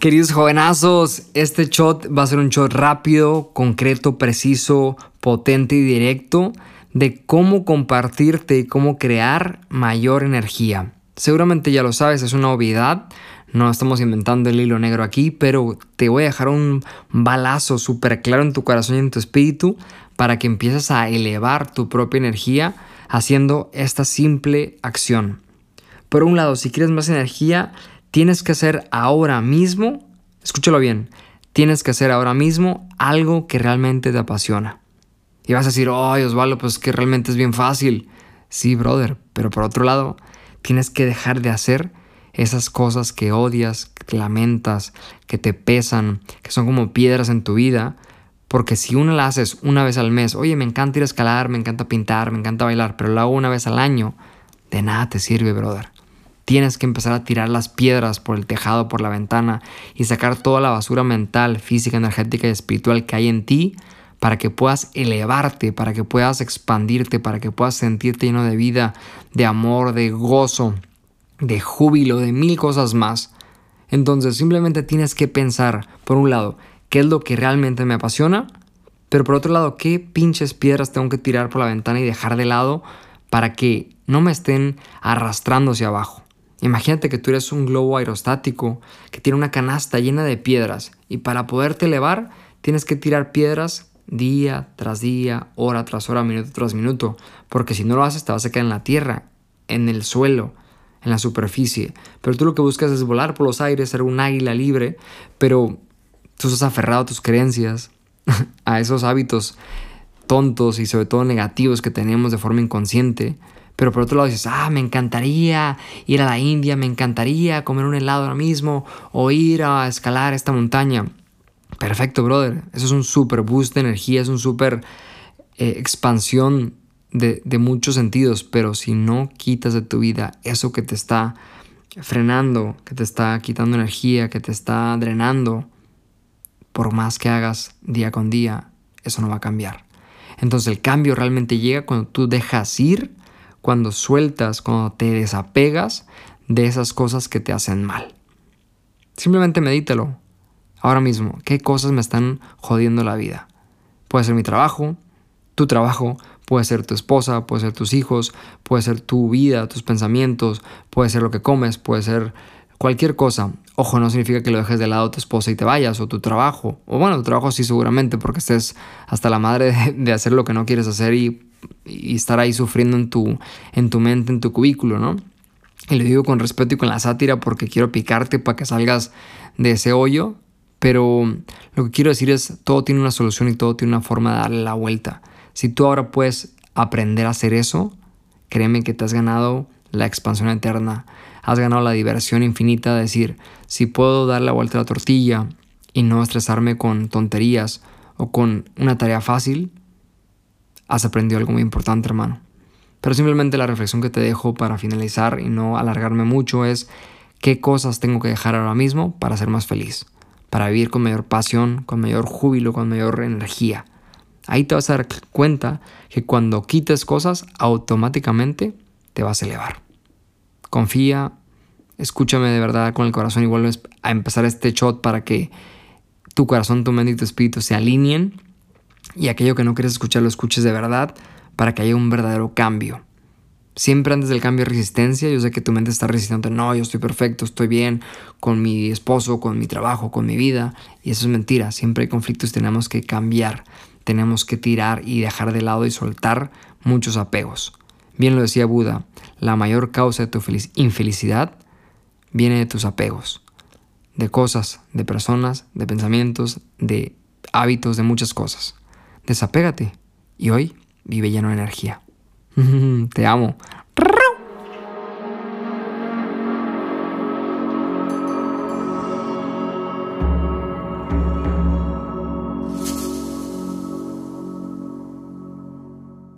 Queridos jovenazos, este shot va a ser un shot rápido, concreto, preciso, potente y directo de cómo compartirte y cómo crear mayor energía. Seguramente ya lo sabes, es una obviedad, no estamos inventando el hilo negro aquí, pero te voy a dejar un balazo súper claro en tu corazón y en tu espíritu para que empieces a elevar tu propia energía haciendo esta simple acción. Por un lado, si quieres más energía, tienes que hacer ahora mismo, escúchalo bien, tienes que hacer ahora mismo algo que realmente te apasiona. Y vas a decir, ay Osvaldo, pues que realmente es bien fácil. Sí, brother, pero por otro lado, tienes que dejar de hacer esas cosas que odias, que lamentas, que te pesan, que son como piedras en tu vida. Porque si una la haces una vez al mes, oye, me encanta ir a escalar, me encanta pintar, me encanta bailar, pero la hago una vez al año, de nada te sirve, brother. Tienes que empezar a tirar las piedras por el tejado, por la ventana y sacar toda la basura mental, física, energética y espiritual que hay en ti para que puedas elevarte, para que puedas expandirte, para que puedas sentirte lleno de vida, de amor, de gozo, de júbilo, de mil cosas más. Entonces simplemente tienes que pensar, por un lado, qué es lo que realmente me apasiona, pero por otro lado, qué pinches piedras tengo que tirar por la ventana y dejar de lado para que no me estén arrastrando hacia abajo. Imagínate que tú eres un globo aerostático que tiene una canasta llena de piedras y para poderte elevar tienes que tirar piedras día tras día, hora tras hora, minuto tras minuto, porque si no lo haces te vas a quedar en la tierra, en el suelo, en la superficie. Pero tú lo que buscas es volar por los aires, ser un águila libre, pero tú estás aferrado a tus creencias, a esos hábitos tontos y sobre todo negativos que tenemos de forma inconsciente pero por otro lado dices, ah, me encantaría ir a la India, me encantaría comer un helado ahora mismo o ir a escalar esta montaña. Perfecto, brother. Eso es un super boost de energía, es un super eh, expansión de, de muchos sentidos. Pero si no quitas de tu vida eso que te está frenando, que te está quitando energía, que te está drenando, por más que hagas día con día, eso no va a cambiar. Entonces el cambio realmente llega cuando tú dejas ir cuando sueltas, cuando te desapegas de esas cosas que te hacen mal. Simplemente medítalo. Ahora mismo, ¿qué cosas me están jodiendo la vida? Puede ser mi trabajo, tu trabajo, puede ser tu esposa, puede ser tus hijos, puede ser tu vida, tus pensamientos, puede ser lo que comes, puede ser cualquier cosa. Ojo, no significa que lo dejes de lado tu esposa y te vayas, o tu trabajo. O bueno, tu trabajo sí seguramente, porque estés hasta la madre de hacer lo que no quieres hacer y y estar ahí sufriendo en tu, en tu mente, en tu cubículo, ¿no? Y lo digo con respeto y con la sátira porque quiero picarte para que salgas de ese hoyo, pero lo que quiero decir es, todo tiene una solución y todo tiene una forma de darle la vuelta. Si tú ahora puedes aprender a hacer eso, créeme que te has ganado la expansión eterna, has ganado la diversión infinita de decir, si puedo dar la vuelta a la tortilla y no estresarme con tonterías o con una tarea fácil, has aprendido algo muy importante, hermano. Pero simplemente la reflexión que te dejo para finalizar y no alargarme mucho es qué cosas tengo que dejar ahora mismo para ser más feliz, para vivir con mayor pasión, con mayor júbilo, con mayor energía. Ahí te vas a dar cuenta que cuando quites cosas, automáticamente te vas a elevar. Confía, escúchame de verdad con el corazón y vuelves a empezar este shot para que tu corazón, tu mente y tu espíritu se alineen y aquello que no quieres escuchar lo escuches de verdad para que haya un verdadero cambio. Siempre antes del cambio de resistencia, yo sé que tu mente está resistiendo, no, yo estoy perfecto, estoy bien con mi esposo, con mi trabajo, con mi vida, y eso es mentira, siempre hay conflictos, tenemos que cambiar, tenemos que tirar y dejar de lado y soltar muchos apegos. Bien lo decía Buda, la mayor causa de tu infelicidad viene de tus apegos, de cosas, de personas, de pensamientos, de hábitos, de muchas cosas. Desapégate y hoy vive lleno de energía. Te amo.